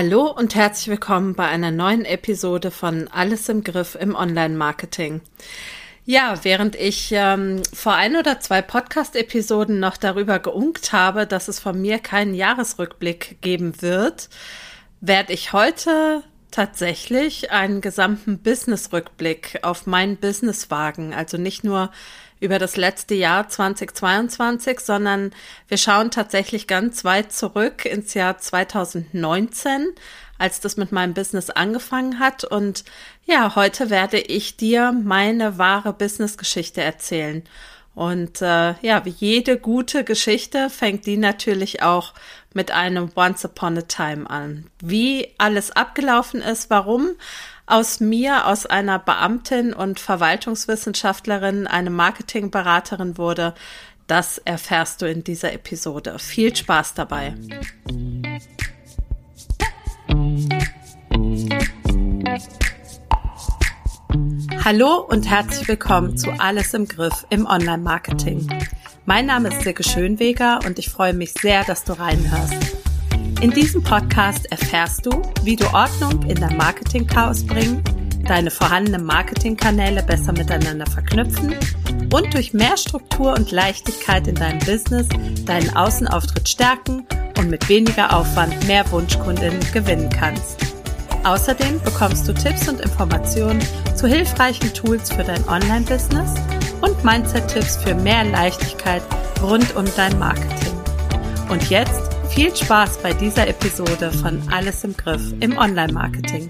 Hallo und herzlich willkommen bei einer neuen Episode von Alles im Griff im Online-Marketing. Ja, während ich ähm, vor ein oder zwei Podcast-Episoden noch darüber geunkt habe, dass es von mir keinen Jahresrückblick geben wird, werde ich heute tatsächlich einen gesamten Business-Rückblick auf mein Business wagen. Also nicht nur über das letzte Jahr 2022, sondern wir schauen tatsächlich ganz weit zurück ins Jahr 2019, als das mit meinem Business angefangen hat. Und ja, heute werde ich dir meine wahre Business-Geschichte erzählen. Und äh, ja, wie jede gute Geschichte fängt die natürlich auch mit einem Once Upon a Time an. Wie alles abgelaufen ist, warum aus mir, aus einer Beamtin und Verwaltungswissenschaftlerin, eine Marketingberaterin wurde, das erfährst du in dieser Episode. Viel Spaß dabei. Hallo und herzlich willkommen zu Alles im Griff im Online-Marketing. Mein Name ist Silke Schönweger und ich freue mich sehr, dass du reinhörst. In diesem Podcast erfährst du, wie du Ordnung in dein Marketing-Chaos bringen, deine vorhandenen Marketingkanäle besser miteinander verknüpfen und durch mehr Struktur und Leichtigkeit in deinem Business deinen Außenauftritt stärken und mit weniger Aufwand mehr Wunschkundinnen gewinnen kannst. Außerdem bekommst du Tipps und Informationen zu hilfreichen Tools für dein Online-Business und Mindset-Tipps für mehr Leichtigkeit rund um dein Marketing. Und jetzt viel Spaß bei dieser Episode von Alles im Griff im Online-Marketing.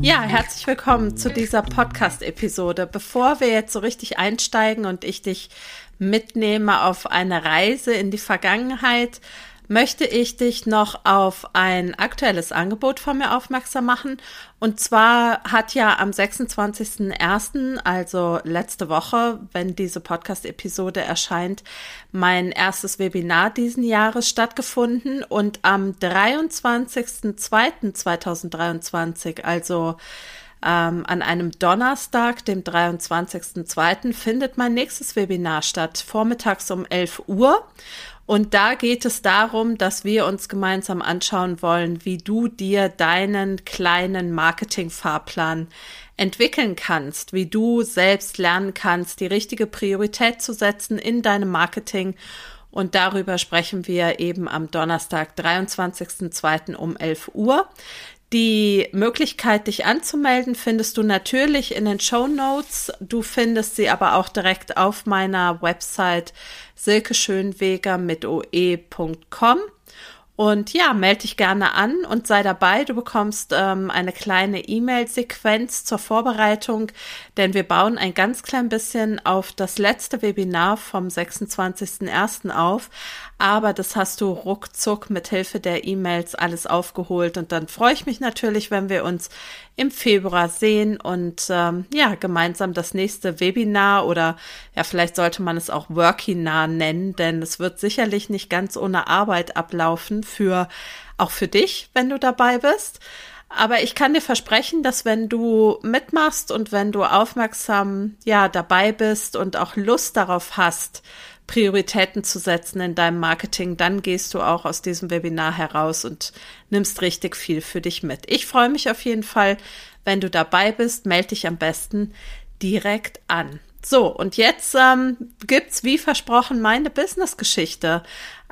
Ja, herzlich willkommen zu dieser Podcast-Episode. Bevor wir jetzt so richtig einsteigen und ich dich mitnehme auf eine Reise in die Vergangenheit, möchte ich dich noch auf ein aktuelles Angebot von mir aufmerksam machen. Und zwar hat ja am 26.01., also letzte Woche, wenn diese Podcast-Episode erscheint, mein erstes Webinar diesen Jahres stattgefunden. Und am 23.02.2023, also ähm, an einem Donnerstag, dem 23.02., findet mein nächstes Webinar statt, vormittags um 11 Uhr. Und da geht es darum, dass wir uns gemeinsam anschauen wollen, wie du dir deinen kleinen Marketingfahrplan entwickeln kannst, wie du selbst lernen kannst, die richtige Priorität zu setzen in deinem Marketing. Und darüber sprechen wir eben am Donnerstag, 23.02. um 11 Uhr. Die Möglichkeit, dich anzumelden, findest du natürlich in den Show Notes. Du findest sie aber auch direkt auf meiner Website silkeschönweger mit oe.com. Und ja, melde dich gerne an und sei dabei. Du bekommst ähm, eine kleine E-Mail-Sequenz zur Vorbereitung, denn wir bauen ein ganz klein bisschen auf das letzte Webinar vom 26.01. auf. Aber das hast du ruckzuck mit Hilfe der E-Mails alles aufgeholt. Und dann freue ich mich natürlich, wenn wir uns im Februar sehen und ähm, ja, gemeinsam das nächste Webinar oder ja, vielleicht sollte man es auch Workinar nennen, denn es wird sicherlich nicht ganz ohne Arbeit ablaufen für auch für dich, wenn du dabei bist. Aber ich kann dir versprechen, dass wenn du mitmachst und wenn du aufmerksam ja dabei bist und auch Lust darauf hast, Prioritäten zu setzen in deinem Marketing, dann gehst du auch aus diesem Webinar heraus und nimmst richtig viel für dich mit. Ich freue mich auf jeden Fall, wenn du dabei bist. Melde dich am besten direkt an. So, und jetzt ähm, gibt's wie versprochen meine Business-Geschichte.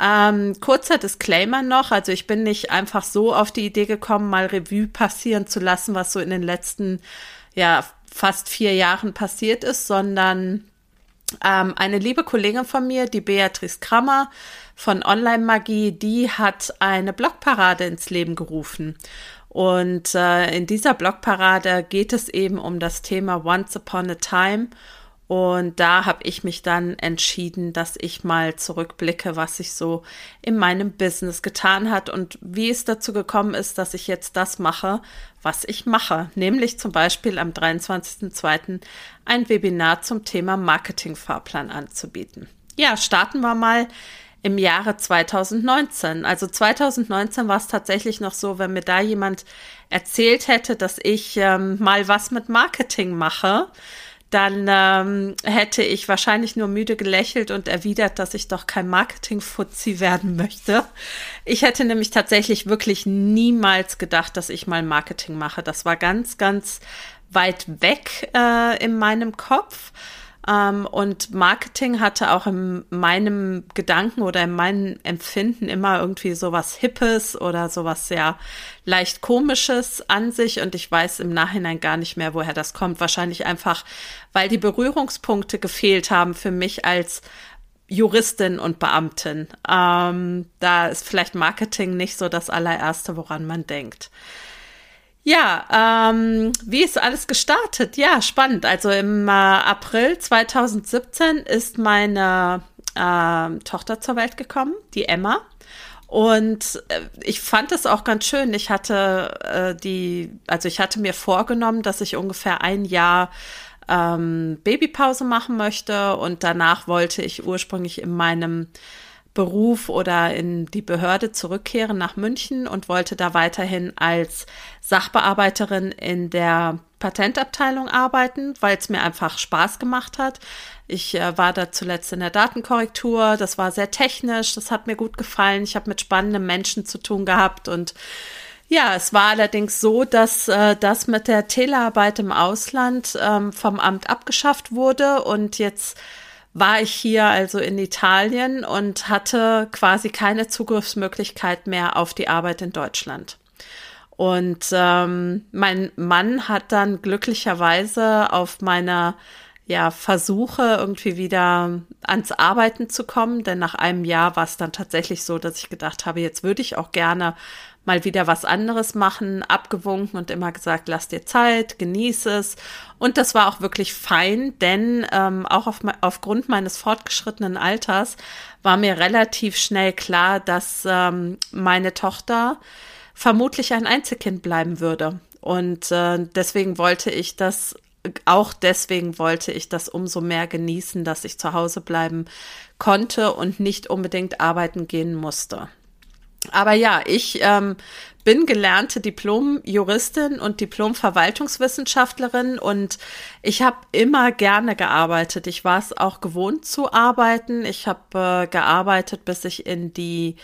Ähm, kurzer Disclaimer noch, also ich bin nicht einfach so auf die Idee gekommen, mal Revue passieren zu lassen, was so in den letzten, ja, fast vier Jahren passiert ist, sondern ähm, eine liebe Kollegin von mir, die Beatrice Krammer von Online Magie, die hat eine Blogparade ins Leben gerufen. Und äh, in dieser Blogparade geht es eben um das Thema Once Upon a Time und da habe ich mich dann entschieden, dass ich mal zurückblicke, was sich so in meinem Business getan hat und wie es dazu gekommen ist, dass ich jetzt das mache, was ich mache. Nämlich zum Beispiel am 23.02. ein Webinar zum Thema Marketingfahrplan anzubieten. Ja, starten wir mal im Jahre 2019. Also 2019 war es tatsächlich noch so, wenn mir da jemand erzählt hätte, dass ich ähm, mal was mit Marketing mache, dann ähm, hätte ich wahrscheinlich nur müde gelächelt und erwidert, dass ich doch kein Marketing-Fuzzi werden möchte. Ich hätte nämlich tatsächlich wirklich niemals gedacht, dass ich mal Marketing mache. Das war ganz, ganz weit weg äh, in meinem Kopf. Ähm, und Marketing hatte auch in meinem Gedanken oder in meinem Empfinden immer irgendwie sowas Hippes oder sowas sehr leicht Komisches an sich. Und ich weiß im Nachhinein gar nicht mehr, woher das kommt. Wahrscheinlich einfach, weil die Berührungspunkte gefehlt haben für mich als Juristin und Beamtin. Ähm, da ist vielleicht Marketing nicht so das allererste, woran man denkt. Ja, ähm, wie ist alles gestartet? Ja, spannend. Also im äh, April 2017 ist meine äh, Tochter zur Welt gekommen, die Emma. Und äh, ich fand es auch ganz schön. Ich hatte äh, die, also ich hatte mir vorgenommen, dass ich ungefähr ein Jahr ähm, Babypause machen möchte und danach wollte ich ursprünglich in meinem Beruf oder in die Behörde zurückkehren nach München und wollte da weiterhin als Sachbearbeiterin in der Patentabteilung arbeiten, weil es mir einfach Spaß gemacht hat. Ich äh, war da zuletzt in der Datenkorrektur, das war sehr technisch, das hat mir gut gefallen. Ich habe mit spannenden Menschen zu tun gehabt und ja, es war allerdings so, dass äh, das mit der Telearbeit im Ausland ähm, vom Amt abgeschafft wurde und jetzt war ich hier also in Italien und hatte quasi keine Zugriffsmöglichkeit mehr auf die Arbeit in Deutschland. Und ähm, mein Mann hat dann glücklicherweise auf meiner ja, Versuche irgendwie wieder ans Arbeiten zu kommen, denn nach einem Jahr war es dann tatsächlich so, dass ich gedacht habe, jetzt würde ich auch gerne mal wieder was anderes machen, abgewunken und immer gesagt, lass dir Zeit, genieße es. Und das war auch wirklich fein, denn ähm, auch auf, aufgrund meines fortgeschrittenen Alters war mir relativ schnell klar, dass ähm, meine Tochter vermutlich ein Einzelkind bleiben würde. Und äh, deswegen wollte ich das, auch deswegen wollte ich das umso mehr genießen, dass ich zu Hause bleiben konnte und nicht unbedingt arbeiten gehen musste. Aber ja, ich ähm, bin gelernte Diplom-Juristin und Diplom-Verwaltungswissenschaftlerin und ich habe immer gerne gearbeitet. Ich war es auch gewohnt zu arbeiten. Ich habe äh, gearbeitet, bis ich in die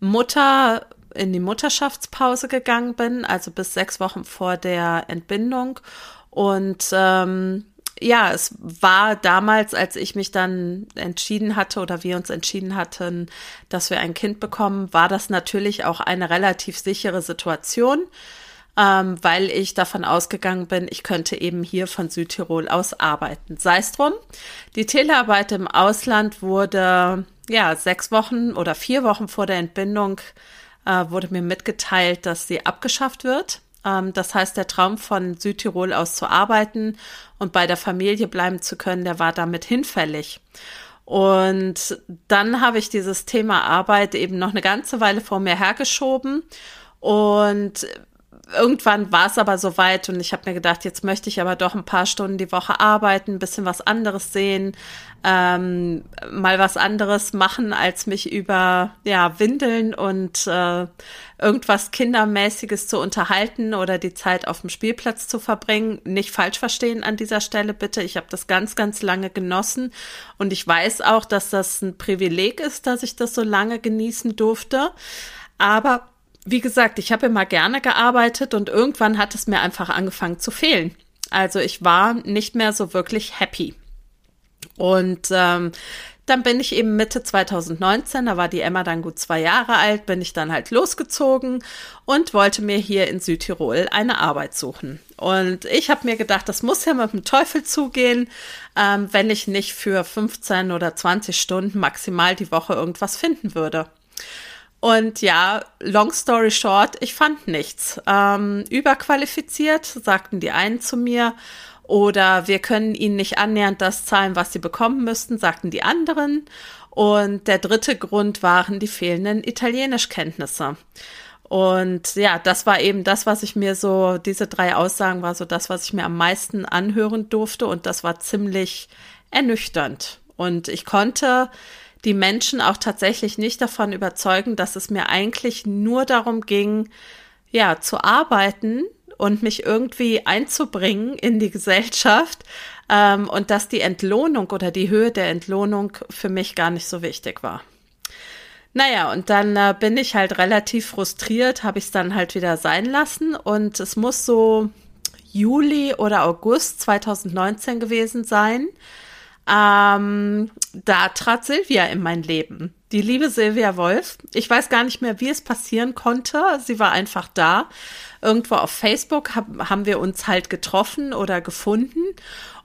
Mutter in die Mutterschaftspause gegangen bin, also bis sechs Wochen vor der Entbindung und ähm, ja, es war damals, als ich mich dann entschieden hatte oder wir uns entschieden hatten, dass wir ein Kind bekommen, war das natürlich auch eine relativ sichere Situation, ähm, weil ich davon ausgegangen bin, ich könnte eben hier von Südtirol aus arbeiten. Sei es drum, die Telearbeit im Ausland wurde ja sechs Wochen oder vier Wochen vor der Entbindung äh, wurde mir mitgeteilt, dass sie abgeschafft wird. Ähm, das heißt, der Traum von Südtirol aus zu arbeiten und bei der Familie bleiben zu können, der war damit hinfällig. Und dann habe ich dieses Thema Arbeit eben noch eine ganze Weile vor mir hergeschoben und irgendwann war es aber soweit und ich habe mir gedacht, jetzt möchte ich aber doch ein paar Stunden die Woche arbeiten, ein bisschen was anderes sehen, ähm, mal was anderes machen, als mich über ja Windeln und äh, irgendwas Kindermäßiges zu unterhalten oder die Zeit auf dem Spielplatz zu verbringen. Nicht falsch verstehen an dieser Stelle bitte. Ich habe das ganz, ganz lange genossen und ich weiß auch, dass das ein Privileg ist, dass ich das so lange genießen durfte. Aber wie gesagt, ich habe immer gerne gearbeitet und irgendwann hat es mir einfach angefangen zu fehlen. Also ich war nicht mehr so wirklich happy. Und ähm, dann bin ich eben Mitte 2019, da war die Emma dann gut zwei Jahre alt, bin ich dann halt losgezogen und wollte mir hier in Südtirol eine Arbeit suchen. Und ich habe mir gedacht, das muss ja mit dem Teufel zugehen, ähm, wenn ich nicht für 15 oder 20 Stunden maximal die Woche irgendwas finden würde. Und ja, long story short, ich fand nichts. Ähm, überqualifiziert, sagten die einen zu mir. Oder wir können ihnen nicht annähernd das zahlen, was sie bekommen müssten, sagten die anderen. Und der dritte Grund waren die fehlenden Italienischkenntnisse. Und ja, das war eben das, was ich mir so, diese drei Aussagen war so das, was ich mir am meisten anhören durfte. Und das war ziemlich ernüchternd. Und ich konnte die Menschen auch tatsächlich nicht davon überzeugen, dass es mir eigentlich nur darum ging, ja, zu arbeiten und mich irgendwie einzubringen in die Gesellschaft, ähm, und dass die Entlohnung oder die Höhe der Entlohnung für mich gar nicht so wichtig war. Naja, und dann äh, bin ich halt relativ frustriert, habe ich es dann halt wieder sein lassen und es muss so Juli oder August 2019 gewesen sein. Ähm, da trat Silvia in mein Leben. Die liebe Silvia Wolf. Ich weiß gar nicht mehr, wie es passieren konnte. Sie war einfach da. Irgendwo auf Facebook hab, haben wir uns halt getroffen oder gefunden.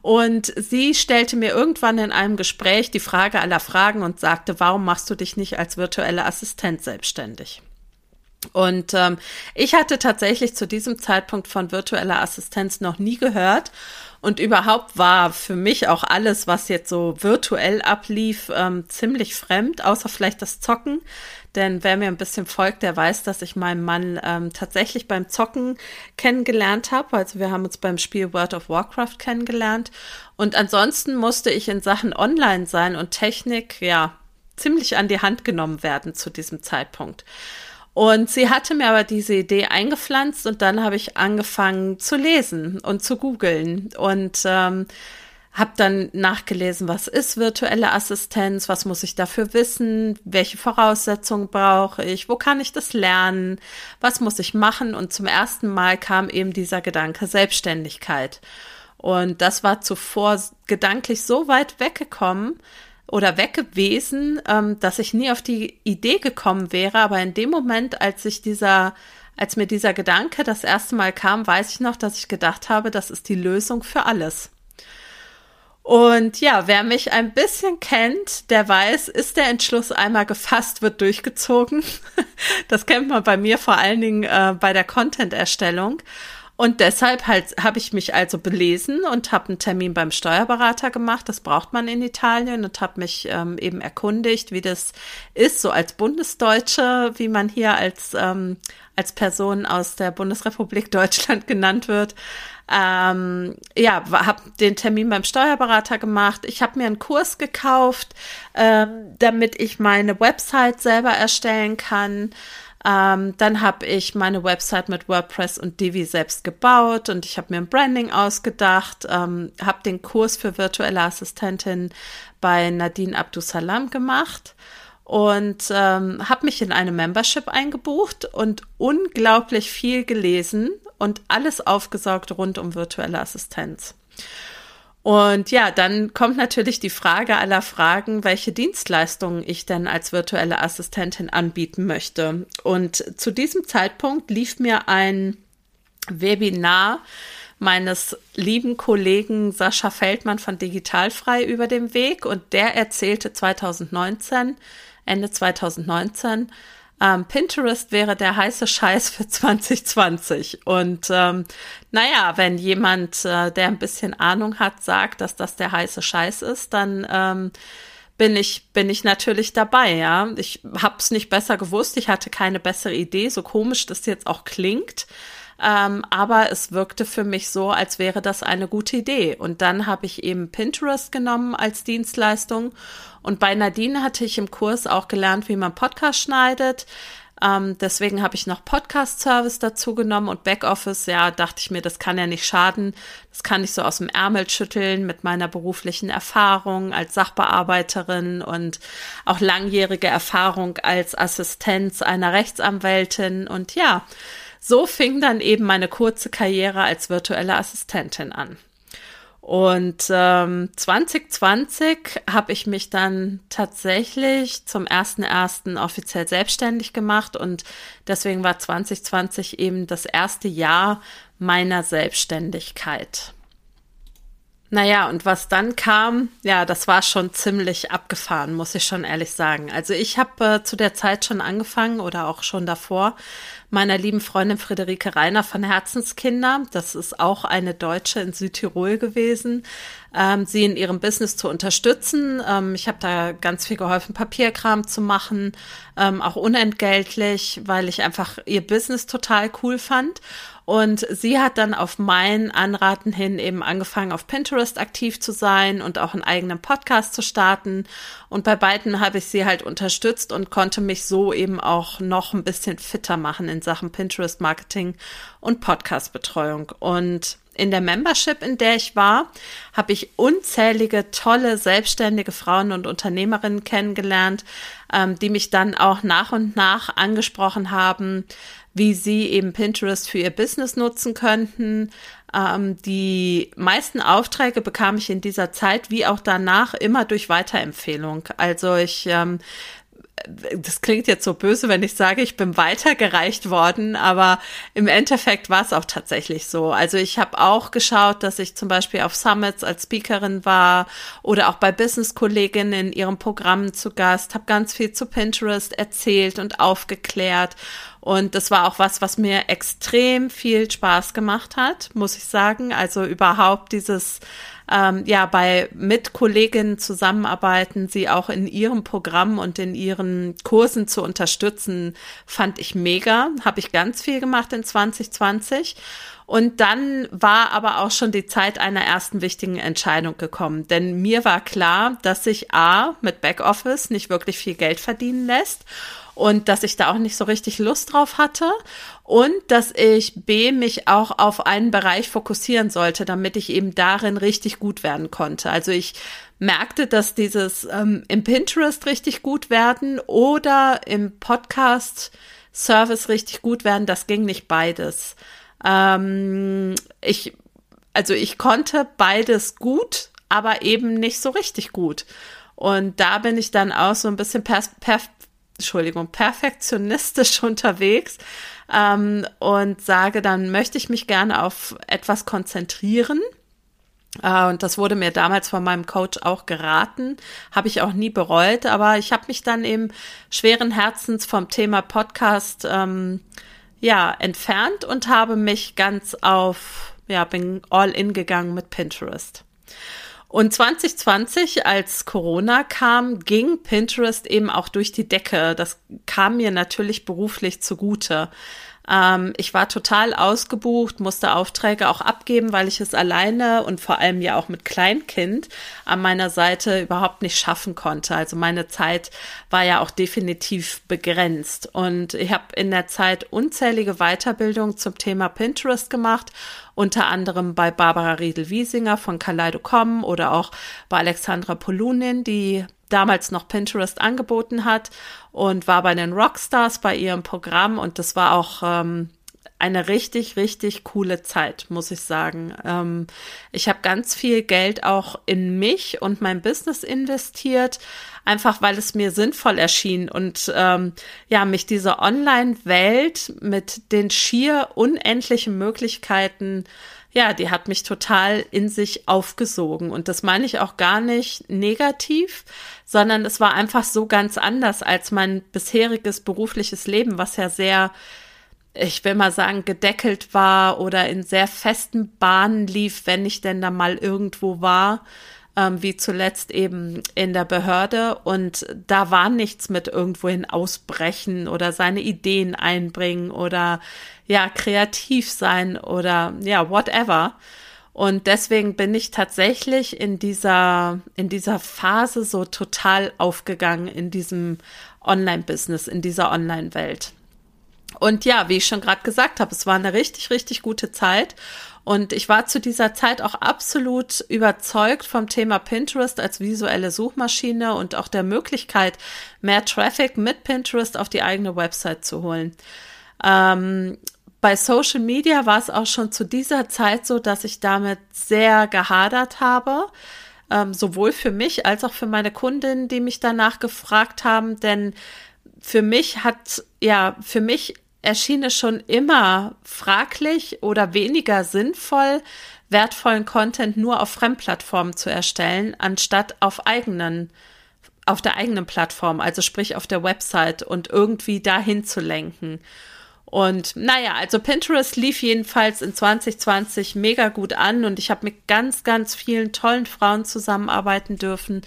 Und sie stellte mir irgendwann in einem Gespräch die Frage aller Fragen und sagte, warum machst du dich nicht als virtuelle Assistent selbstständig? Und ähm, ich hatte tatsächlich zu diesem Zeitpunkt von virtueller Assistenz noch nie gehört. Und überhaupt war für mich auch alles, was jetzt so virtuell ablief, ähm, ziemlich fremd, außer vielleicht das Zocken. Denn wer mir ein bisschen folgt, der weiß, dass ich meinen Mann ähm, tatsächlich beim Zocken kennengelernt habe. Also wir haben uns beim Spiel World of Warcraft kennengelernt. Und ansonsten musste ich in Sachen Online sein und Technik, ja, ziemlich an die Hand genommen werden zu diesem Zeitpunkt. Und sie hatte mir aber diese Idee eingepflanzt und dann habe ich angefangen zu lesen und zu googeln und ähm, habe dann nachgelesen, was ist virtuelle Assistenz, was muss ich dafür wissen, welche Voraussetzungen brauche ich, wo kann ich das lernen, was muss ich machen und zum ersten Mal kam eben dieser Gedanke Selbstständigkeit. Und das war zuvor gedanklich so weit weggekommen, oder weg gewesen, ähm, dass ich nie auf die Idee gekommen wäre. Aber in dem Moment, als ich dieser, als mir dieser Gedanke das erste Mal kam, weiß ich noch, dass ich gedacht habe, das ist die Lösung für alles. Und ja, wer mich ein bisschen kennt, der weiß, ist der Entschluss einmal gefasst, wird durchgezogen. Das kennt man bei mir vor allen Dingen äh, bei der Content-Erstellung. Und deshalb halt habe ich mich also belesen und habe einen Termin beim Steuerberater gemacht. Das braucht man in Italien und habe mich ähm, eben erkundigt, wie das ist, so als Bundesdeutsche, wie man hier als ähm, als Person aus der Bundesrepublik Deutschland genannt wird. Ähm, ja, habe den Termin beim Steuerberater gemacht. Ich habe mir einen Kurs gekauft, ähm, damit ich meine Website selber erstellen kann. Ähm, dann habe ich meine Website mit WordPress und Divi selbst gebaut und ich habe mir ein Branding ausgedacht, ähm, habe den Kurs für virtuelle Assistentin bei Nadine Abdusalam gemacht und ähm, habe mich in eine Membership eingebucht und unglaublich viel gelesen und alles aufgesaugt rund um virtuelle Assistenz. Und ja, dann kommt natürlich die Frage aller Fragen, welche Dienstleistungen ich denn als virtuelle Assistentin anbieten möchte. Und zu diesem Zeitpunkt lief mir ein Webinar meines lieben Kollegen Sascha Feldmann von Digitalfrei über den Weg und der erzählte 2019, Ende 2019, ähm, Pinterest wäre der heiße Scheiß für 2020. Und ähm, naja, wenn jemand, äh, der ein bisschen Ahnung hat, sagt, dass das der heiße Scheiß ist, dann ähm, bin ich, bin ich natürlich dabei, ja. Ich hab's nicht besser gewusst, ich hatte keine bessere Idee, so komisch das jetzt auch klingt. Ähm, aber es wirkte für mich so, als wäre das eine gute Idee. Und dann habe ich eben Pinterest genommen als Dienstleistung. Und bei Nadine hatte ich im Kurs auch gelernt, wie man Podcast schneidet. Ähm, deswegen habe ich noch Podcast-Service dazu genommen und Backoffice. Ja, dachte ich mir, das kann ja nicht schaden. Das kann ich so aus dem Ärmel schütteln mit meiner beruflichen Erfahrung als Sachbearbeiterin und auch langjährige Erfahrung als Assistenz einer Rechtsanwältin. Und ja, so fing dann eben meine kurze Karriere als virtuelle Assistentin an. Und ähm, 2020 habe ich mich dann tatsächlich zum ersten ersten offiziell selbstständig gemacht und deswegen war 2020 eben das erste Jahr meiner Selbstständigkeit. Naja, und was dann kam, ja, das war schon ziemlich abgefahren, muss ich schon ehrlich sagen. Also ich habe äh, zu der Zeit schon angefangen oder auch schon davor meiner lieben Freundin Friederike Reiner von Herzenskinder, das ist auch eine Deutsche in Südtirol gewesen, ähm, sie in ihrem Business zu unterstützen. Ähm, ich habe da ganz viel geholfen, Papierkram zu machen, ähm, auch unentgeltlich, weil ich einfach ihr Business total cool fand. Und sie hat dann auf mein Anraten hin eben angefangen, auf Pinterest aktiv zu sein und auch einen eigenen Podcast zu starten. Und bei beiden habe ich sie halt unterstützt und konnte mich so eben auch noch ein bisschen fitter machen in Sachen Pinterest Marketing und Podcast Betreuung. Und in der Membership, in der ich war, habe ich unzählige tolle selbstständige Frauen und Unternehmerinnen kennengelernt, ähm, die mich dann auch nach und nach angesprochen haben, wie sie eben Pinterest für ihr Business nutzen könnten. Ähm, die meisten Aufträge bekam ich in dieser Zeit wie auch danach immer durch Weiterempfehlung. Also ich ähm, das klingt jetzt so böse, wenn ich sage, ich bin weitergereicht worden, aber im Endeffekt war es auch tatsächlich so. Also ich habe auch geschaut, dass ich zum Beispiel auf Summits als Speakerin war oder auch bei Business-Kolleginnen in ihrem Programm zu Gast, habe ganz viel zu Pinterest erzählt und aufgeklärt. Und das war auch was, was mir extrem viel Spaß gemacht hat, muss ich sagen. Also überhaupt dieses ähm, ja bei mit Kolleginnen zusammenarbeiten, sie auch in ihrem Programm und in ihren Kursen zu unterstützen, fand ich mega. Habe ich ganz viel gemacht in 2020. Und dann war aber auch schon die Zeit einer ersten wichtigen Entscheidung gekommen. Denn mir war klar, dass sich A mit Backoffice nicht wirklich viel Geld verdienen lässt und dass ich da auch nicht so richtig Lust drauf hatte und dass ich B mich auch auf einen Bereich fokussieren sollte, damit ich eben darin richtig gut werden konnte. Also ich merkte, dass dieses ähm, im Pinterest richtig gut werden oder im Podcast Service richtig gut werden, das ging nicht beides. Ähm, ich, also ich konnte beides gut, aber eben nicht so richtig gut. Und da bin ich dann auch so ein bisschen per, per, Entschuldigung, perfektionistisch unterwegs ähm, und sage, dann möchte ich mich gerne auf etwas konzentrieren. Uh, und das wurde mir damals von meinem Coach auch geraten, habe ich auch nie bereut, aber ich habe mich dann eben schweren Herzens vom Thema Podcast ähm, ja entfernt und habe mich ganz auf ja bin all in gegangen mit Pinterest. Und 2020, als Corona kam, ging Pinterest eben auch durch die Decke. Das kam mir natürlich beruflich zugute. Ähm, ich war total ausgebucht, musste Aufträge auch abgeben, weil ich es alleine und vor allem ja auch mit Kleinkind an meiner Seite überhaupt nicht schaffen konnte. Also meine Zeit war ja auch definitiv begrenzt. Und ich habe in der Zeit unzählige Weiterbildungen zum Thema Pinterest gemacht unter anderem bei Barbara Riedel-Wiesinger von Kaleido.com oder auch bei Alexandra Polunin, die damals noch Pinterest angeboten hat und war bei den Rockstars bei ihrem Programm und das war auch ähm, eine richtig, richtig coole Zeit, muss ich sagen. Ähm, ich habe ganz viel Geld auch in mich und mein Business investiert, einfach weil es mir sinnvoll erschien und ähm, ja, mich diese Online-Welt mit den schier unendlichen Möglichkeiten ja, die hat mich total in sich aufgesogen. Und das meine ich auch gar nicht negativ, sondern es war einfach so ganz anders als mein bisheriges berufliches Leben, was ja sehr, ich will mal sagen, gedeckelt war oder in sehr festen Bahnen lief, wenn ich denn da mal irgendwo war ähm, wie zuletzt eben in der Behörde. Und da war nichts mit irgendwohin ausbrechen oder seine Ideen einbringen oder ja, kreativ sein oder ja, whatever. Und deswegen bin ich tatsächlich in dieser, in dieser Phase so total aufgegangen in diesem Online-Business, in dieser Online-Welt. Und ja, wie ich schon gerade gesagt habe, es war eine richtig, richtig gute Zeit. Und ich war zu dieser Zeit auch absolut überzeugt vom Thema Pinterest als visuelle Suchmaschine und auch der Möglichkeit, mehr Traffic mit Pinterest auf die eigene Website zu holen. Ähm, bei Social Media war es auch schon zu dieser Zeit so, dass ich damit sehr gehadert habe. Ähm, sowohl für mich als auch für meine Kundinnen, die mich danach gefragt haben, denn für mich hat, ja, für mich erschien es schon immer fraglich oder weniger sinnvoll, wertvollen Content nur auf Fremdplattformen zu erstellen, anstatt auf eigenen, auf der eigenen Plattform, also sprich auf der Website und irgendwie dahin zu lenken. Und naja, also Pinterest lief jedenfalls in 2020 mega gut an und ich habe mit ganz, ganz vielen tollen Frauen zusammenarbeiten dürfen,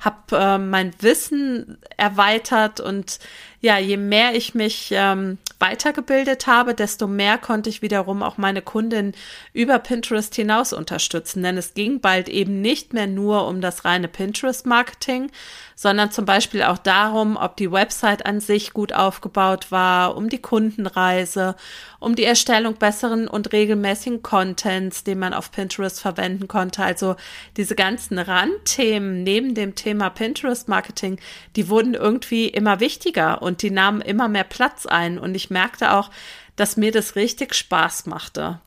habe äh, mein Wissen erweitert und ja, je mehr ich mich ähm, weitergebildet habe, desto mehr konnte ich wiederum auch meine Kundin über Pinterest hinaus unterstützen. Denn es ging bald eben nicht mehr nur um das reine Pinterest-Marketing, sondern zum Beispiel auch darum, ob die Website an sich gut aufgebaut war, um die Kundenreise, um die Erstellung besseren und regelmäßigen Contents, den man auf Pinterest verwenden konnte. Also diese ganzen Randthemen neben dem Thema Pinterest-Marketing, die wurden irgendwie immer wichtiger und die nahmen immer mehr Platz ein. Und ich merkte auch, dass mir das richtig Spaß machte.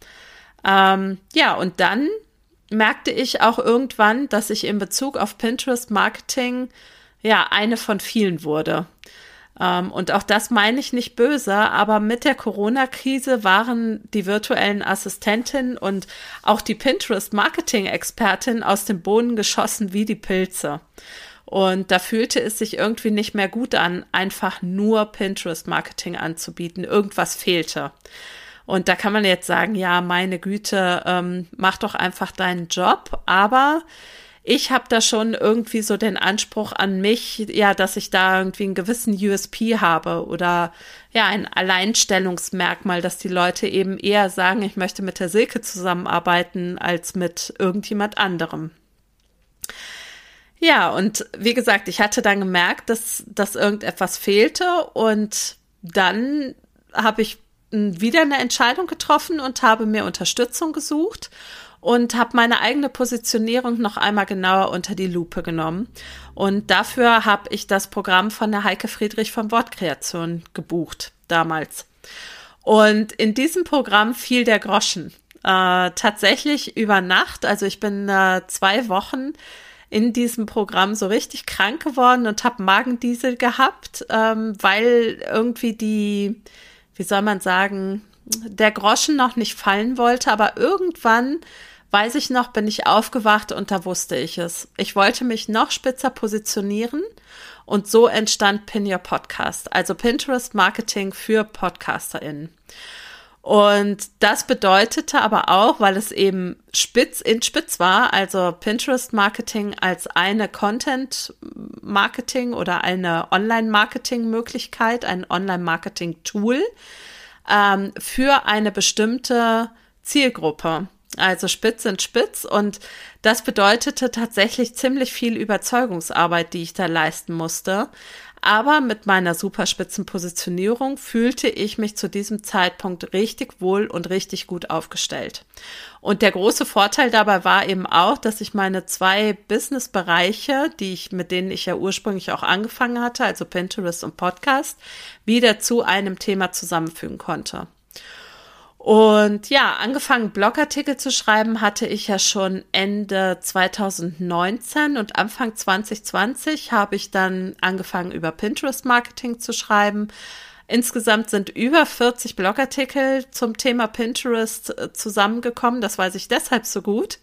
Ähm, ja, und dann merkte ich auch irgendwann, dass ich in Bezug auf Pinterest Marketing ja, eine von vielen wurde. Ähm, und auch das meine ich nicht böse, aber mit der Corona-Krise waren die virtuellen Assistentinnen und auch die Pinterest-Marketing-Expertin aus dem Boden geschossen wie die Pilze. Und da fühlte es sich irgendwie nicht mehr gut an, einfach nur Pinterest-Marketing anzubieten. Irgendwas fehlte. Und da kann man jetzt sagen, ja, meine Güte, ähm, mach doch einfach deinen Job. Aber ich habe da schon irgendwie so den Anspruch an mich, ja, dass ich da irgendwie einen gewissen USP habe oder ja, ein Alleinstellungsmerkmal, dass die Leute eben eher sagen, ich möchte mit der Silke zusammenarbeiten als mit irgendjemand anderem. Ja, und wie gesagt, ich hatte dann gemerkt, dass, dass irgendetwas fehlte und dann habe ich wieder eine Entscheidung getroffen und habe mir Unterstützung gesucht und habe meine eigene Positionierung noch einmal genauer unter die Lupe genommen. Und dafür habe ich das Programm von der Heike Friedrich von Wortkreation gebucht damals. Und in diesem Programm fiel der Groschen. Äh, tatsächlich über Nacht, also ich bin äh, zwei Wochen in diesem Programm so richtig krank geworden und habe Magendiesel gehabt, ähm, weil irgendwie die, wie soll man sagen, der Groschen noch nicht fallen wollte, aber irgendwann weiß ich noch, bin ich aufgewacht und da wusste ich es. Ich wollte mich noch spitzer positionieren und so entstand Pin Your Podcast, also Pinterest Marketing für PodcasterInnen. Und das bedeutete aber auch, weil es eben spitz in spitz war, also Pinterest Marketing als eine Content Marketing oder eine Online Marketing Möglichkeit, ein Online Marketing Tool ähm, für eine bestimmte Zielgruppe. Also spitz in spitz und das bedeutete tatsächlich ziemlich viel Überzeugungsarbeit, die ich da leisten musste. Aber mit meiner superspitzen Positionierung fühlte ich mich zu diesem Zeitpunkt richtig wohl und richtig gut aufgestellt. Und der große Vorteil dabei war eben auch, dass ich meine zwei Businessbereiche, die ich, mit denen ich ja ursprünglich auch angefangen hatte, also Pinterest und Podcast, wieder zu einem Thema zusammenfügen konnte. Und ja, angefangen Blogartikel zu schreiben hatte ich ja schon Ende 2019 und Anfang 2020 habe ich dann angefangen über Pinterest Marketing zu schreiben. Insgesamt sind über 40 Blogartikel zum Thema Pinterest äh, zusammengekommen. Das weiß ich deshalb so gut,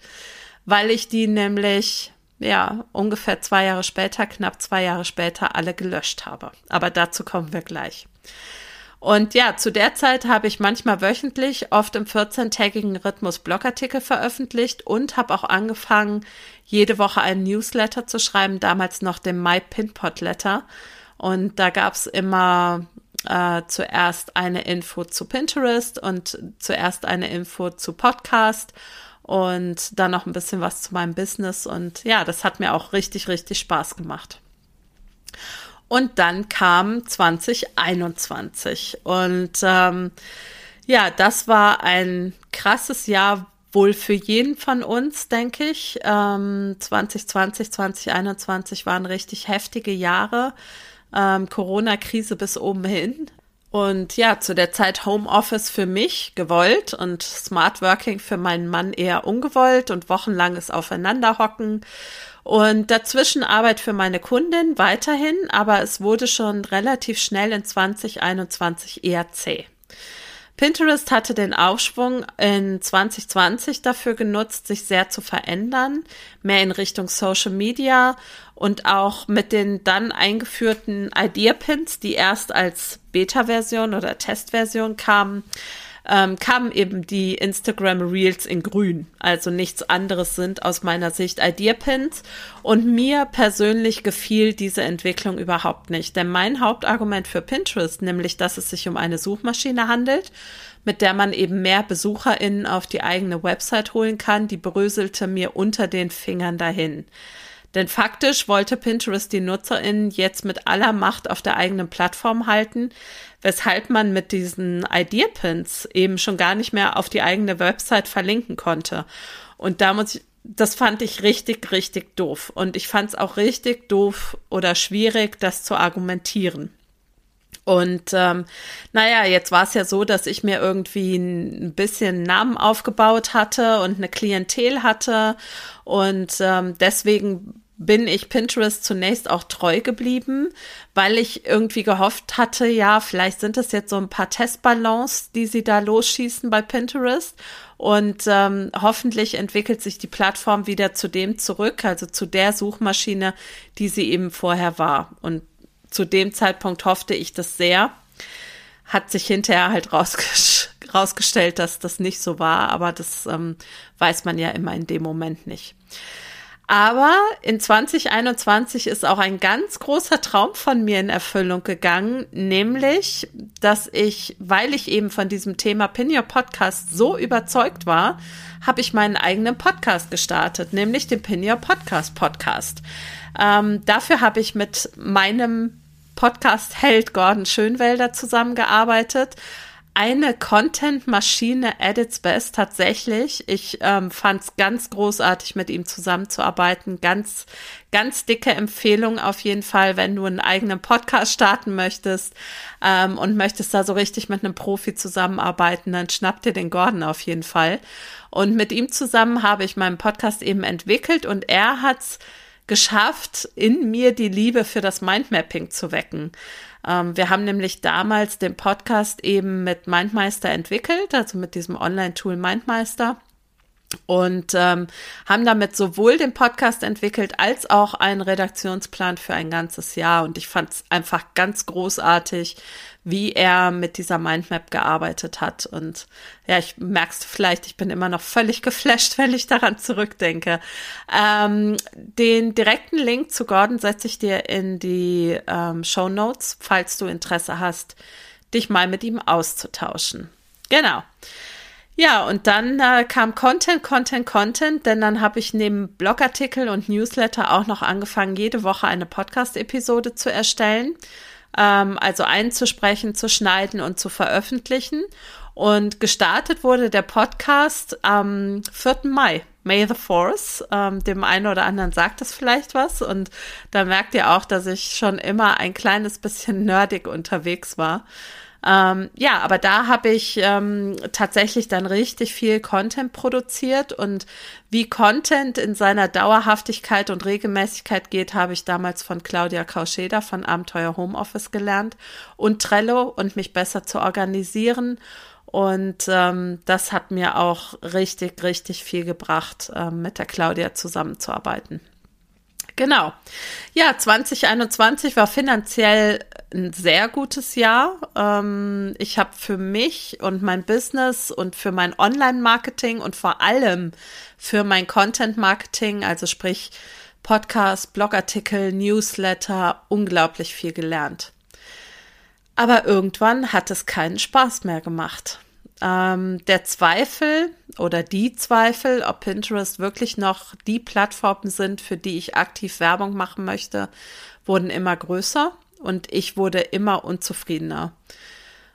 weil ich die nämlich ja ungefähr zwei Jahre später, knapp zwei Jahre später alle gelöscht habe. Aber dazu kommen wir gleich. Und ja, zu der Zeit habe ich manchmal wöchentlich, oft im 14-tägigen Rhythmus Blogartikel veröffentlicht und habe auch angefangen, jede Woche einen Newsletter zu schreiben, damals noch den My Pinpot Letter. Und da gab es immer äh, zuerst eine Info zu Pinterest und zuerst eine Info zu Podcast und dann noch ein bisschen was zu meinem Business. Und ja, das hat mir auch richtig, richtig Spaß gemacht. Und dann kam 2021. Und ähm, ja, das war ein krasses Jahr wohl für jeden von uns, denke ich. Ähm, 2020, 2021 waren richtig heftige Jahre. Ähm, Corona-Krise bis oben hin. Und ja, zu der Zeit Homeoffice für mich gewollt und Smart Working für meinen Mann eher ungewollt und wochenlanges Aufeinanderhocken und dazwischen Arbeit für meine Kundin weiterhin, aber es wurde schon relativ schnell in 2021 eher zäh. Pinterest hatte den Aufschwung in 2020 dafür genutzt, sich sehr zu verändern, mehr in Richtung Social Media und auch mit den dann eingeführten Idea Pins, die erst als Beta-Version oder Testversion kamen, ähm, kamen eben die Instagram Reels in grün. Also nichts anderes sind aus meiner Sicht Idea Pins. Und mir persönlich gefiel diese Entwicklung überhaupt nicht. Denn mein Hauptargument für Pinterest, nämlich dass es sich um eine Suchmaschine handelt, mit der man eben mehr BesucherInnen auf die eigene Website holen kann, die bröselte mir unter den Fingern dahin. Denn faktisch wollte Pinterest die NutzerInnen jetzt mit aller Macht auf der eigenen Plattform halten, weshalb man mit diesen Idea-Pins eben schon gar nicht mehr auf die eigene Website verlinken konnte. Und da muss ich, das fand ich richtig, richtig doof. Und ich fand es auch richtig doof oder schwierig, das zu argumentieren. Und ähm, naja, jetzt war es ja so, dass ich mir irgendwie ein bisschen Namen aufgebaut hatte und eine Klientel hatte. Und ähm, deswegen bin ich Pinterest zunächst auch treu geblieben, weil ich irgendwie gehofft hatte, ja, vielleicht sind es jetzt so ein paar Testballons, die sie da losschießen bei Pinterest. Und ähm, hoffentlich entwickelt sich die Plattform wieder zu dem zurück, also zu der Suchmaschine, die sie eben vorher war. Und zu dem Zeitpunkt hoffte ich das sehr. Hat sich hinterher halt rausges rausgestellt, dass das nicht so war, aber das ähm, weiß man ja immer in dem Moment nicht. Aber in 2021 ist auch ein ganz großer Traum von mir in Erfüllung gegangen, nämlich, dass ich, weil ich eben von diesem Thema Pin Your Podcast so überzeugt war, habe ich meinen eigenen Podcast gestartet, nämlich den Pin Your Podcast Podcast. Ähm, dafür habe ich mit meinem Podcast-Held Gordon Schönwelder zusammengearbeitet eine Content-Maschine at its best tatsächlich. Ich ähm, fand es ganz großartig, mit ihm zusammenzuarbeiten. Ganz, ganz dicke Empfehlung auf jeden Fall, wenn du einen eigenen Podcast starten möchtest ähm, und möchtest da so richtig mit einem Profi zusammenarbeiten, dann schnapp dir den Gordon auf jeden Fall. Und mit ihm zusammen habe ich meinen Podcast eben entwickelt und er hat's geschafft, in mir die Liebe für das Mindmapping zu wecken. Ähm, wir haben nämlich damals den Podcast eben mit Mindmeister entwickelt, also mit diesem Online-Tool Mindmeister und ähm, haben damit sowohl den Podcast entwickelt als auch einen Redaktionsplan für ein ganzes Jahr. Und ich fand es einfach ganz großartig, wie er mit dieser Mindmap gearbeitet hat. Und ja, ich merkst vielleicht, ich bin immer noch völlig geflasht, wenn ich daran zurückdenke. Ähm, den direkten Link zu Gordon setze ich dir in die ähm, Show Notes, falls du Interesse hast, dich mal mit ihm auszutauschen. Genau. Ja, und dann äh, kam Content, Content, Content, denn dann habe ich neben Blogartikel und Newsletter auch noch angefangen, jede Woche eine Podcast-Episode zu erstellen, ähm, also einzusprechen, zu schneiden und zu veröffentlichen. Und gestartet wurde der Podcast am 4. Mai. May the Force. Ähm, dem einen oder anderen sagt das vielleicht was. Und da merkt ihr auch, dass ich schon immer ein kleines bisschen nerdig unterwegs war. Ähm, ja, aber da habe ich ähm, tatsächlich dann richtig viel Content produziert und wie Content in seiner Dauerhaftigkeit und Regelmäßigkeit geht, habe ich damals von Claudia Kauscheder von Abenteuer Homeoffice gelernt und Trello und mich besser zu organisieren. Und ähm, das hat mir auch richtig, richtig viel gebracht, ähm, mit der Claudia zusammenzuarbeiten. Genau. Ja, 2021 war finanziell ein sehr gutes Jahr. Ähm, ich habe für mich und mein Business und für mein Online-Marketing und vor allem für mein Content-Marketing, also sprich Podcast, Blogartikel, Newsletter, unglaublich viel gelernt. Aber irgendwann hat es keinen Spaß mehr gemacht. Ähm, der Zweifel oder die Zweifel, ob Pinterest wirklich noch die Plattformen sind, für die ich aktiv Werbung machen möchte, wurden immer größer und ich wurde immer unzufriedener.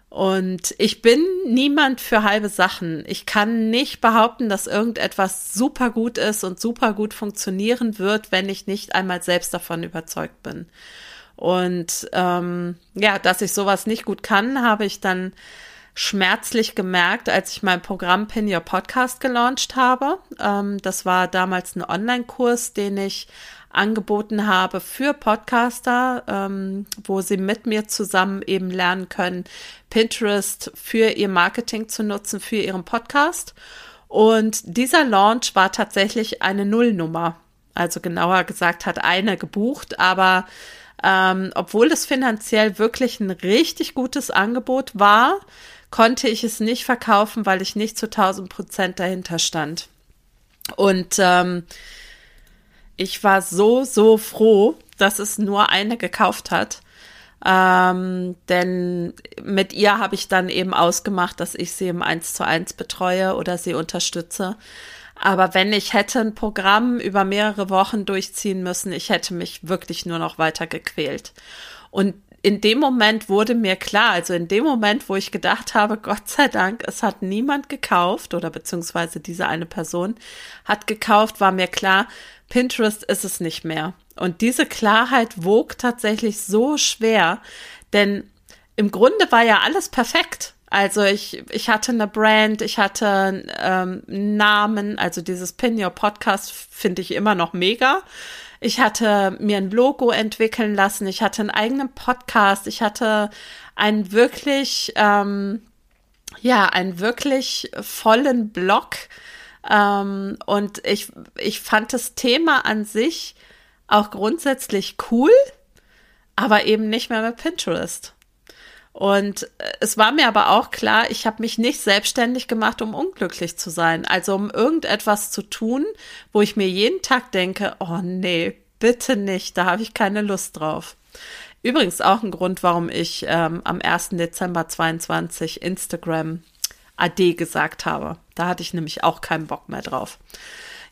Und ich bin niemand für halbe Sachen. Ich kann nicht behaupten, dass irgendetwas super gut ist und super gut funktionieren wird, wenn ich nicht einmal selbst davon überzeugt bin. Und ähm, ja, dass ich sowas nicht gut kann, habe ich dann schmerzlich gemerkt, als ich mein Programm Pin Your Podcast gelauncht habe. Ähm, das war damals ein Online-Kurs, den ich angeboten habe für Podcaster, ähm, wo sie mit mir zusammen eben lernen können, Pinterest für ihr Marketing zu nutzen, für ihren Podcast. Und dieser Launch war tatsächlich eine Nullnummer. Also genauer gesagt hat eine gebucht, aber ähm, obwohl es finanziell wirklich ein richtig gutes Angebot war, konnte ich es nicht verkaufen, weil ich nicht zu 1000 Prozent dahinter stand. Und ähm, ich war so, so froh, dass es nur eine gekauft hat. Ähm, denn mit ihr habe ich dann eben ausgemacht, dass ich sie im 1 zu 1 betreue oder sie unterstütze. Aber wenn ich hätte ein Programm über mehrere Wochen durchziehen müssen, ich hätte mich wirklich nur noch weiter gequält. Und in dem Moment wurde mir klar, also in dem Moment, wo ich gedacht habe, Gott sei Dank, es hat niemand gekauft oder beziehungsweise diese eine Person hat gekauft, war mir klar, Pinterest ist es nicht mehr. Und diese Klarheit wog tatsächlich so schwer, denn im Grunde war ja alles perfekt. Also ich, ich hatte eine Brand, ich hatte ähm, Namen, also dieses Pin Your Podcast finde ich immer noch mega. Ich hatte mir ein Logo entwickeln lassen, ich hatte einen eigenen Podcast, ich hatte einen wirklich, ähm, ja, einen wirklich vollen Blog. Ähm, und ich, ich fand das Thema an sich auch grundsätzlich cool, aber eben nicht mehr mit Pinterest. Und äh, es war mir aber auch klar, ich habe mich nicht selbstständig gemacht, um unglücklich zu sein. Also um irgendetwas zu tun, wo ich mir jeden Tag denke, oh nee, bitte nicht, da habe ich keine Lust drauf. Übrigens auch ein Grund, warum ich ähm, am 1. Dezember 22 Instagram AD gesagt habe. Da hatte ich nämlich auch keinen Bock mehr drauf.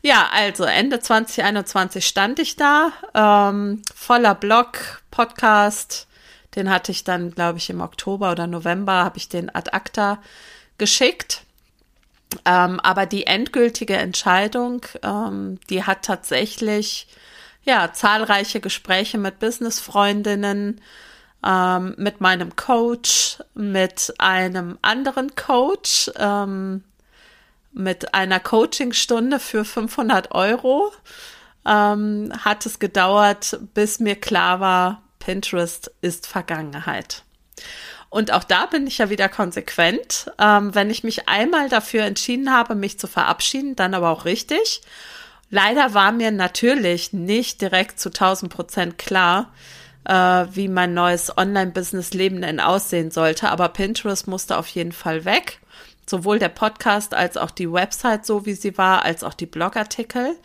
Ja, also Ende 2021 stand ich da, ähm, voller Blog, Podcast, den hatte ich dann, glaube ich, im Oktober oder November, habe ich den ad acta geschickt. Ähm, aber die endgültige Entscheidung, ähm, die hat tatsächlich ja zahlreiche Gespräche mit Businessfreundinnen, ähm, mit meinem Coach, mit einem anderen Coach, ähm, mit einer Coachingstunde für 500 Euro. Ähm, hat es gedauert, bis mir klar war, Pinterest ist Vergangenheit. Und auch da bin ich ja wieder konsequent. Ähm, wenn ich mich einmal dafür entschieden habe, mich zu verabschieden, dann aber auch richtig. Leider war mir natürlich nicht direkt zu 1000 Prozent klar, äh, wie mein neues Online-Business-Leben denn aussehen sollte. Aber Pinterest musste auf jeden Fall weg. Sowohl der Podcast als auch die Website so, wie sie war, als auch die Blogartikel.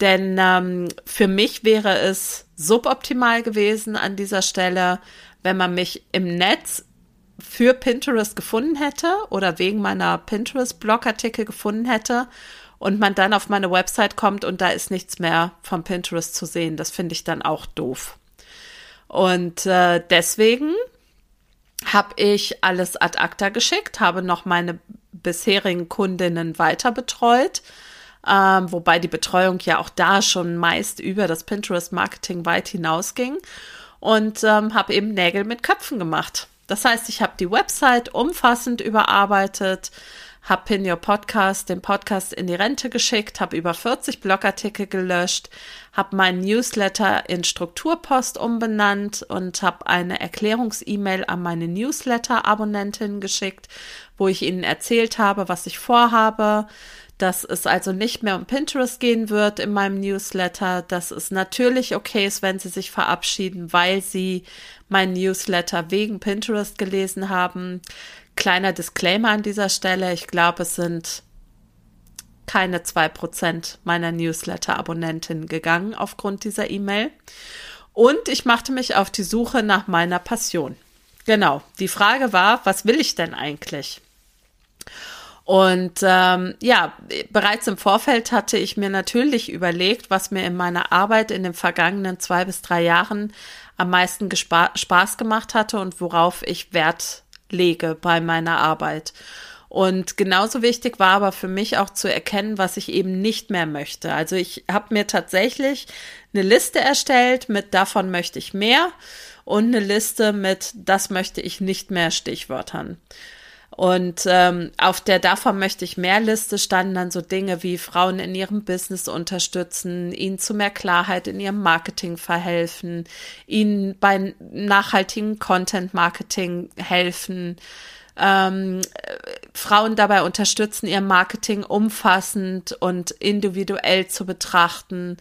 Denn ähm, für mich wäre es suboptimal gewesen an dieser Stelle, wenn man mich im Netz für Pinterest gefunden hätte oder wegen meiner Pinterest-Blogartikel gefunden hätte und man dann auf meine Website kommt und da ist nichts mehr vom Pinterest zu sehen. Das finde ich dann auch doof. Und äh, deswegen habe ich alles ad acta geschickt, habe noch meine bisherigen Kundinnen weiter betreut ähm, wobei die Betreuung ja auch da schon meist über das Pinterest-Marketing weit hinausging und ähm, habe eben Nägel mit Köpfen gemacht. Das heißt, ich habe die Website umfassend überarbeitet, habe Pin Your Podcast, den Podcast in die Rente geschickt, habe über 40 Blogartikel gelöscht, habe meinen Newsletter in Strukturpost umbenannt und habe eine Erklärungs-E-Mail an meine Newsletter-Abonnentin geschickt, wo ich ihnen erzählt habe, was ich vorhabe, dass es also nicht mehr um Pinterest gehen wird in meinem Newsletter, dass es natürlich okay ist, wenn Sie sich verabschieden, weil Sie meinen Newsletter wegen Pinterest gelesen haben. Kleiner Disclaimer an dieser Stelle, ich glaube, es sind keine zwei Prozent meiner Newsletter-Abonnentinnen gegangen aufgrund dieser E-Mail. Und ich machte mich auf die Suche nach meiner Passion. Genau, die Frage war, was will ich denn eigentlich? Und ähm, ja, bereits im Vorfeld hatte ich mir natürlich überlegt, was mir in meiner Arbeit in den vergangenen zwei bis drei Jahren am meisten Spaß gemacht hatte und worauf ich Wert lege bei meiner Arbeit. Und genauso wichtig war aber für mich auch zu erkennen, was ich eben nicht mehr möchte. Also ich habe mir tatsächlich eine Liste erstellt mit davon möchte ich mehr und eine Liste mit das möchte ich nicht mehr Stichwörtern. Und ähm, auf der davon möchte ich mehr Liste standen dann so Dinge wie Frauen in ihrem Business unterstützen, ihnen zu mehr Klarheit in ihrem Marketing verhelfen, ihnen bei nachhaltigen Content Marketing helfen, ähm, Frauen dabei unterstützen, ihr Marketing umfassend und individuell zu betrachten.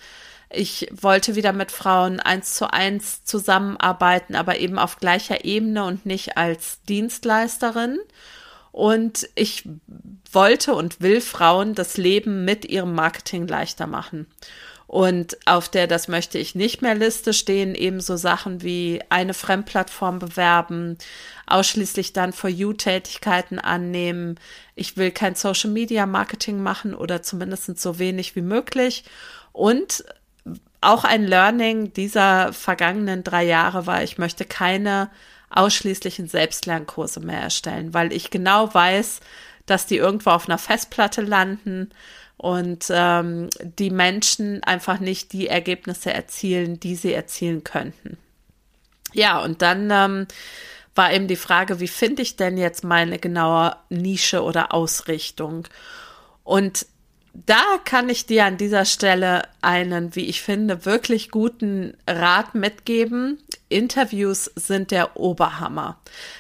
Ich wollte wieder mit Frauen eins zu eins zusammenarbeiten, aber eben auf gleicher Ebene und nicht als Dienstleisterin. Und ich wollte und will Frauen das Leben mit ihrem Marketing leichter machen. Und auf der Das möchte ich nicht mehr Liste stehen ebenso Sachen wie eine Fremdplattform bewerben, ausschließlich dann For You-Tätigkeiten annehmen. Ich will kein Social Media Marketing machen oder zumindest so wenig wie möglich. Und auch ein Learning dieser vergangenen drei Jahre war, ich möchte keine ausschließlichen Selbstlernkurse mehr erstellen, weil ich genau weiß, dass die irgendwo auf einer Festplatte landen und ähm, die Menschen einfach nicht die Ergebnisse erzielen, die sie erzielen könnten. Ja, und dann ähm, war eben die Frage, wie finde ich denn jetzt meine genaue Nische oder Ausrichtung? Und da kann ich dir an dieser Stelle einen, wie ich finde, wirklich guten Rat mitgeben. Interviews sind der Oberhammer.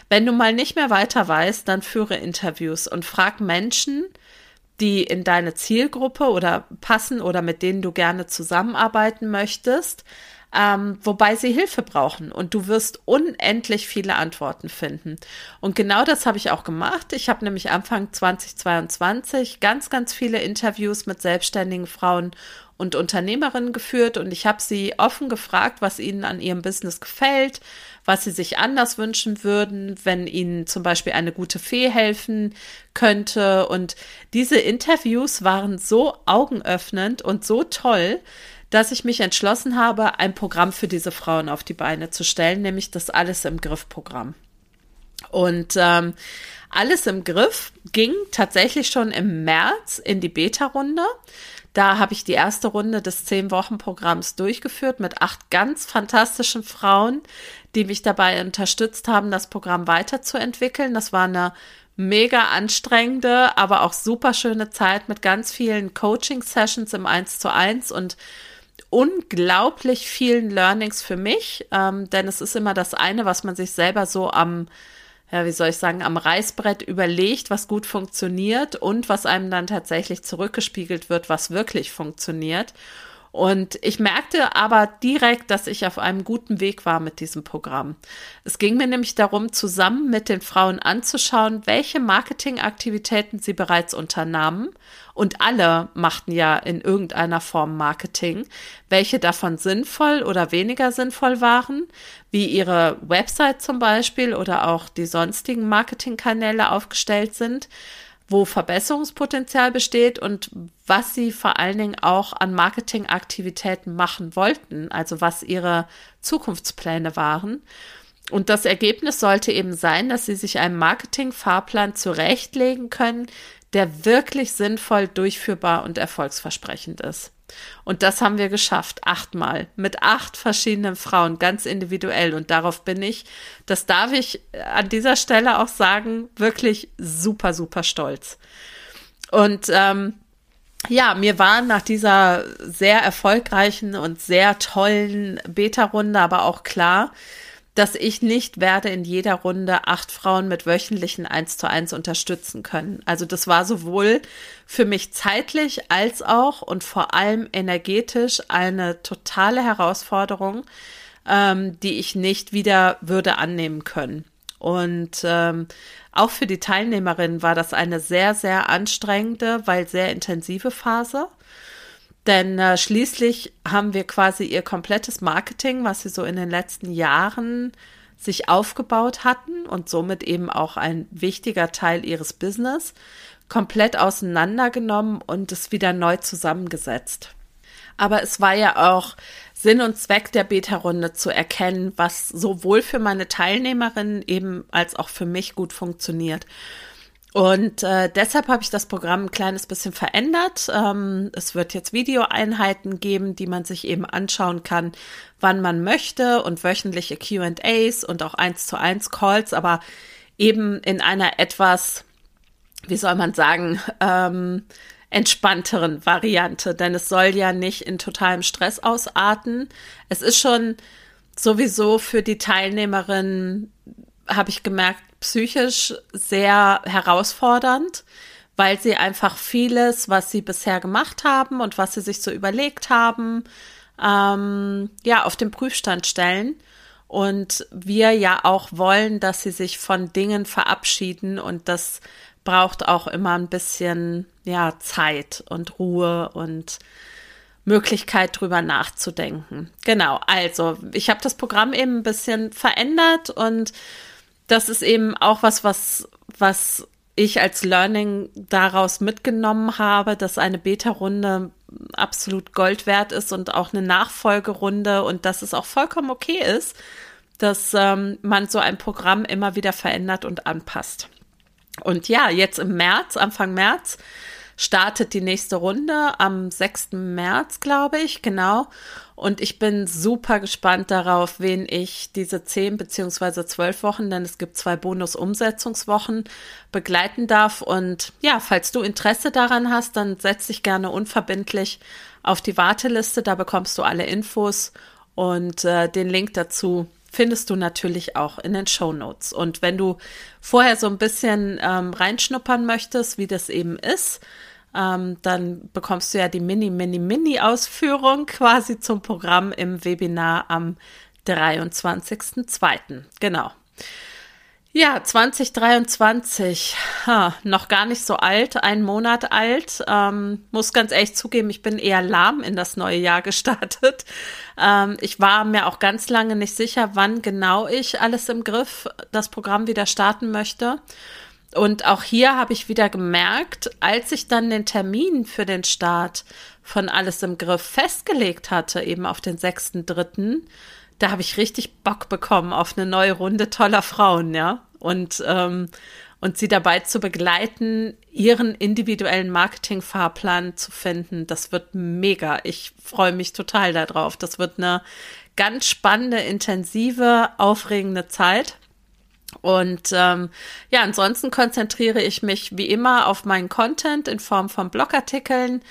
Wenn du mal nicht mehr weiter weißt, dann führe Interviews und frag Menschen, die in deine Zielgruppe oder passen oder mit denen du gerne zusammenarbeiten möchtest, ähm, wobei sie Hilfe brauchen. Und du wirst unendlich viele Antworten finden. Und genau das habe ich auch gemacht. Ich habe nämlich Anfang 2022 ganz, ganz viele Interviews mit selbstständigen Frauen und Unternehmerinnen geführt und ich habe sie offen gefragt, was ihnen an ihrem Business gefällt, was sie sich anders wünschen würden, wenn ihnen zum Beispiel eine gute Fee helfen könnte. Und diese Interviews waren so augenöffnend und so toll, dass ich mich entschlossen habe, ein Programm für diese Frauen auf die Beine zu stellen, nämlich das Alles im Griff Programm. Und ähm, alles im Griff ging tatsächlich schon im März in die Beta-Runde. Da habe ich die erste Runde des zehn-Wochen-Programms durchgeführt mit acht ganz fantastischen Frauen, die mich dabei unterstützt haben, das Programm weiterzuentwickeln. Das war eine mega anstrengende, aber auch super schöne Zeit mit ganz vielen Coaching-Sessions im 1 zu 1 und unglaublich vielen Learnings für mich, ähm, denn es ist immer das eine, was man sich selber so am, ja, wie soll ich sagen, am Reißbrett überlegt, was gut funktioniert und was einem dann tatsächlich zurückgespiegelt wird, was wirklich funktioniert. Und ich merkte aber direkt, dass ich auf einem guten Weg war mit diesem Programm. Es ging mir nämlich darum, zusammen mit den Frauen anzuschauen, welche Marketingaktivitäten sie bereits unternahmen. Und alle machten ja in irgendeiner Form Marketing, welche davon sinnvoll oder weniger sinnvoll waren, wie ihre Website zum Beispiel oder auch die sonstigen Marketingkanäle aufgestellt sind wo Verbesserungspotenzial besteht und was sie vor allen Dingen auch an Marketingaktivitäten machen wollten, also was ihre Zukunftspläne waren. Und das Ergebnis sollte eben sein, dass sie sich einen Marketingfahrplan zurechtlegen können, der wirklich sinnvoll, durchführbar und erfolgsversprechend ist. Und das haben wir geschafft, achtmal, mit acht verschiedenen Frauen, ganz individuell. Und darauf bin ich, das darf ich an dieser Stelle auch sagen, wirklich super, super stolz. Und ähm, ja, mir war nach dieser sehr erfolgreichen und sehr tollen Beta-Runde aber auch klar, dass ich nicht werde in jeder Runde acht Frauen mit wöchentlichen eins zu eins unterstützen können. Also das war sowohl für mich zeitlich als auch und vor allem energetisch eine totale Herausforderung, ähm, die ich nicht wieder würde annehmen können. Und ähm, auch für die Teilnehmerinnen war das eine sehr, sehr anstrengende, weil sehr intensive Phase. Denn äh, schließlich haben wir quasi ihr komplettes Marketing, was sie so in den letzten Jahren sich aufgebaut hatten und somit eben auch ein wichtiger Teil ihres Business, komplett auseinandergenommen und es wieder neu zusammengesetzt. Aber es war ja auch Sinn und Zweck der Beta-Runde zu erkennen, was sowohl für meine Teilnehmerinnen eben als auch für mich gut funktioniert. Und äh, deshalb habe ich das Programm ein kleines bisschen verändert. Ähm, es wird jetzt Videoeinheiten geben, die man sich eben anschauen kann, wann man möchte und wöchentliche QAs und auch eins zu eins Calls, aber eben in einer etwas, wie soll man sagen, ähm, entspannteren Variante, denn es soll ja nicht in totalem Stress ausarten. Es ist schon sowieso für die Teilnehmerin, habe ich gemerkt, psychisch sehr herausfordernd, weil sie einfach vieles, was sie bisher gemacht haben und was sie sich so überlegt haben, ähm, ja, auf den Prüfstand stellen. und wir ja auch wollen, dass sie sich von Dingen verabschieden und das braucht auch immer ein bisschen ja Zeit und Ruhe und Möglichkeit drüber nachzudenken. Genau, also ich habe das Programm eben ein bisschen verändert und das ist eben auch was, was, was ich als Learning daraus mitgenommen habe, dass eine Beta-Runde absolut Gold wert ist und auch eine Nachfolgerunde und dass es auch vollkommen okay ist, dass ähm, man so ein Programm immer wieder verändert und anpasst. Und ja, jetzt im März, Anfang März, startet die nächste Runde am 6. März, glaube ich, genau. Und ich bin super gespannt darauf, wen ich diese zehn beziehungsweise zwölf Wochen, denn es gibt zwei Bonus-Umsetzungswochen, begleiten darf. Und ja, falls du Interesse daran hast, dann setz dich gerne unverbindlich auf die Warteliste. Da bekommst du alle Infos und äh, den Link dazu findest du natürlich auch in den Show Notes. Und wenn du vorher so ein bisschen ähm, reinschnuppern möchtest, wie das eben ist, ähm, dann bekommst du ja die Mini, Mini, Mini-Ausführung quasi zum Programm im Webinar am 23.02. Genau. Ja, 2023, ha, noch gar nicht so alt, ein Monat alt. Ähm, muss ganz ehrlich zugeben, ich bin eher lahm in das neue Jahr gestartet. Ähm, ich war mir auch ganz lange nicht sicher, wann genau ich alles im Griff das Programm wieder starten möchte. Und auch hier habe ich wieder gemerkt, als ich dann den Termin für den Start von Alles im Griff festgelegt hatte, eben auf den 6.3., da habe ich richtig Bock bekommen auf eine neue Runde toller Frauen, ja. Und, ähm, und sie dabei zu begleiten, ihren individuellen Marketingfahrplan zu finden. Das wird mega. Ich freue mich total darauf. Das wird eine ganz spannende, intensive, aufregende Zeit. Und ähm, ja, ansonsten konzentriere ich mich wie immer auf meinen Content in Form von Blogartikeln,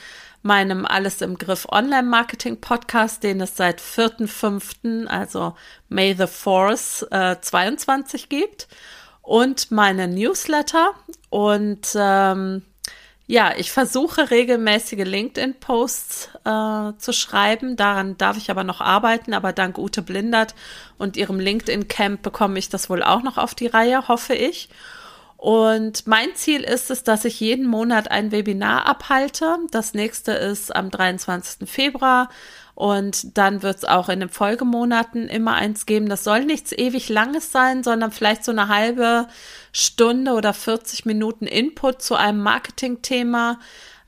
meinem Alles im Griff Online-Marketing-Podcast, den es seit 4.5., also May the Force äh, 22 gibt, und meine Newsletter. Und ähm, ja, ich versuche regelmäßige LinkedIn-Posts äh, zu schreiben. Daran darf ich aber noch arbeiten. Aber dank Ute Blindert und ihrem LinkedIn-Camp bekomme ich das wohl auch noch auf die Reihe, hoffe ich. Und mein Ziel ist es, dass ich jeden Monat ein Webinar abhalte. Das nächste ist am 23. Februar und dann wird es auch in den Folgemonaten immer eins geben. Das soll nichts ewig Langes sein, sondern vielleicht so eine halbe Stunde oder 40 Minuten Input zu einem Marketingthema.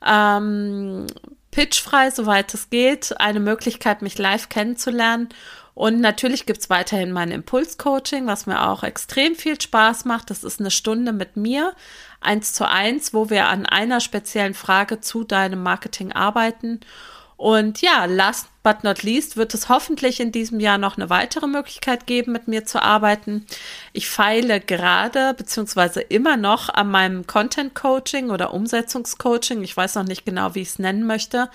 Ähm, pitchfrei, soweit es geht. Eine Möglichkeit, mich live kennenzulernen. Und natürlich gibt's weiterhin mein Impulscoaching, was mir auch extrem viel Spaß macht. Das ist eine Stunde mit mir, eins zu eins, wo wir an einer speziellen Frage zu deinem Marketing arbeiten. Und ja, last but not least wird es hoffentlich in diesem Jahr noch eine weitere Möglichkeit geben, mit mir zu arbeiten. Ich feile gerade beziehungsweise immer noch an meinem Content Coaching oder Umsetzungscoaching. Ich weiß noch nicht genau, wie ich es nennen möchte.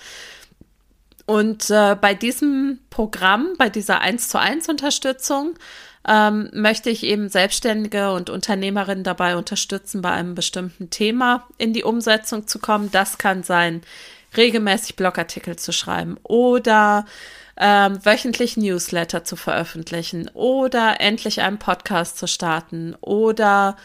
Und äh, bei diesem Programm, bei dieser 1 zu 1 Unterstützung, ähm, möchte ich eben Selbstständige und Unternehmerinnen dabei unterstützen, bei einem bestimmten Thema in die Umsetzung zu kommen. Das kann sein, regelmäßig Blogartikel zu schreiben oder ähm, wöchentlich Newsletter zu veröffentlichen oder endlich einen Podcast zu starten oder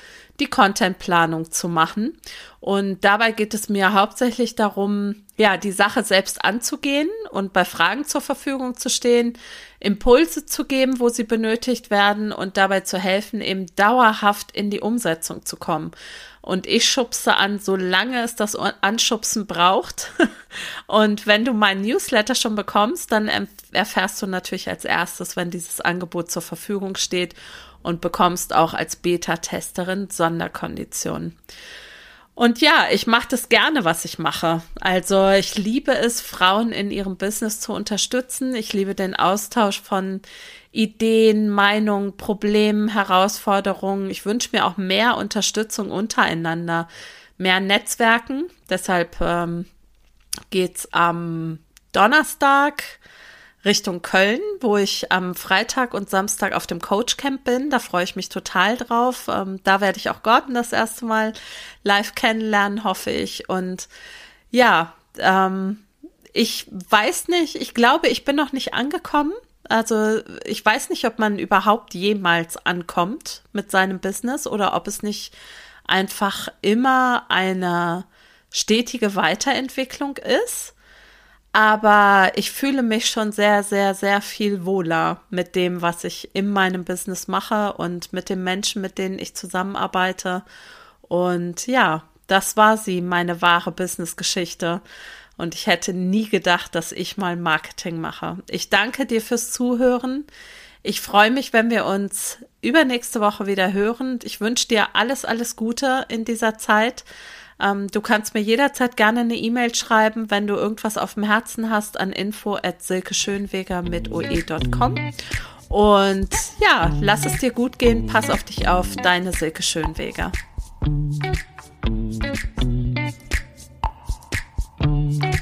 die Contentplanung zu machen. Und dabei geht es mir hauptsächlich darum, ja, die Sache selbst anzugehen und bei Fragen zur Verfügung zu stehen, Impulse zu geben, wo sie benötigt werden und dabei zu helfen, eben dauerhaft in die Umsetzung zu kommen. Und ich schubse an, solange es das Anschubsen braucht. Und wenn du meinen Newsletter schon bekommst, dann erfährst du natürlich als erstes, wenn dieses Angebot zur Verfügung steht und bekommst auch als Beta-Testerin Sonderkonditionen. Und ja, ich mache das gerne, was ich mache. Also ich liebe es, Frauen in ihrem Business zu unterstützen. Ich liebe den Austausch von Ideen, Meinungen, Problemen, Herausforderungen. Ich wünsche mir auch mehr Unterstützung untereinander, mehr Netzwerken. Deshalb ähm, geht am Donnerstag Richtung Köln, wo ich am Freitag und Samstag auf dem Coach Camp bin. Da freue ich mich total drauf. Ähm, da werde ich auch Gordon das erste Mal live kennenlernen, hoffe ich. Und ja, ähm, ich weiß nicht, ich glaube, ich bin noch nicht angekommen Also ich weiß nicht, ob man überhaupt jemals ankommt mit seinem Business oder ob es nicht einfach immer eine stetige Weiterentwicklung ist. Aber ich fühle mich schon sehr, sehr, sehr viel wohler mit dem, was ich in meinem Business mache und mit den Menschen, mit denen ich zusammenarbeite. Und ja, das war sie, meine wahre Business-Geschichte. Und ich hätte nie gedacht, dass ich mal Marketing mache. Ich danke dir fürs Zuhören. Ich freue mich, wenn wir uns übernächste Woche wieder hören. Ich wünsche dir alles, alles Gute in dieser Zeit. Ähm, du kannst mir jederzeit gerne eine E-Mail schreiben, wenn du irgendwas auf dem Herzen hast, an info at silkeschönweger mit oe.com. Und ja, lass es dir gut gehen, pass auf dich auf, deine Silke Schönweger. Thank you.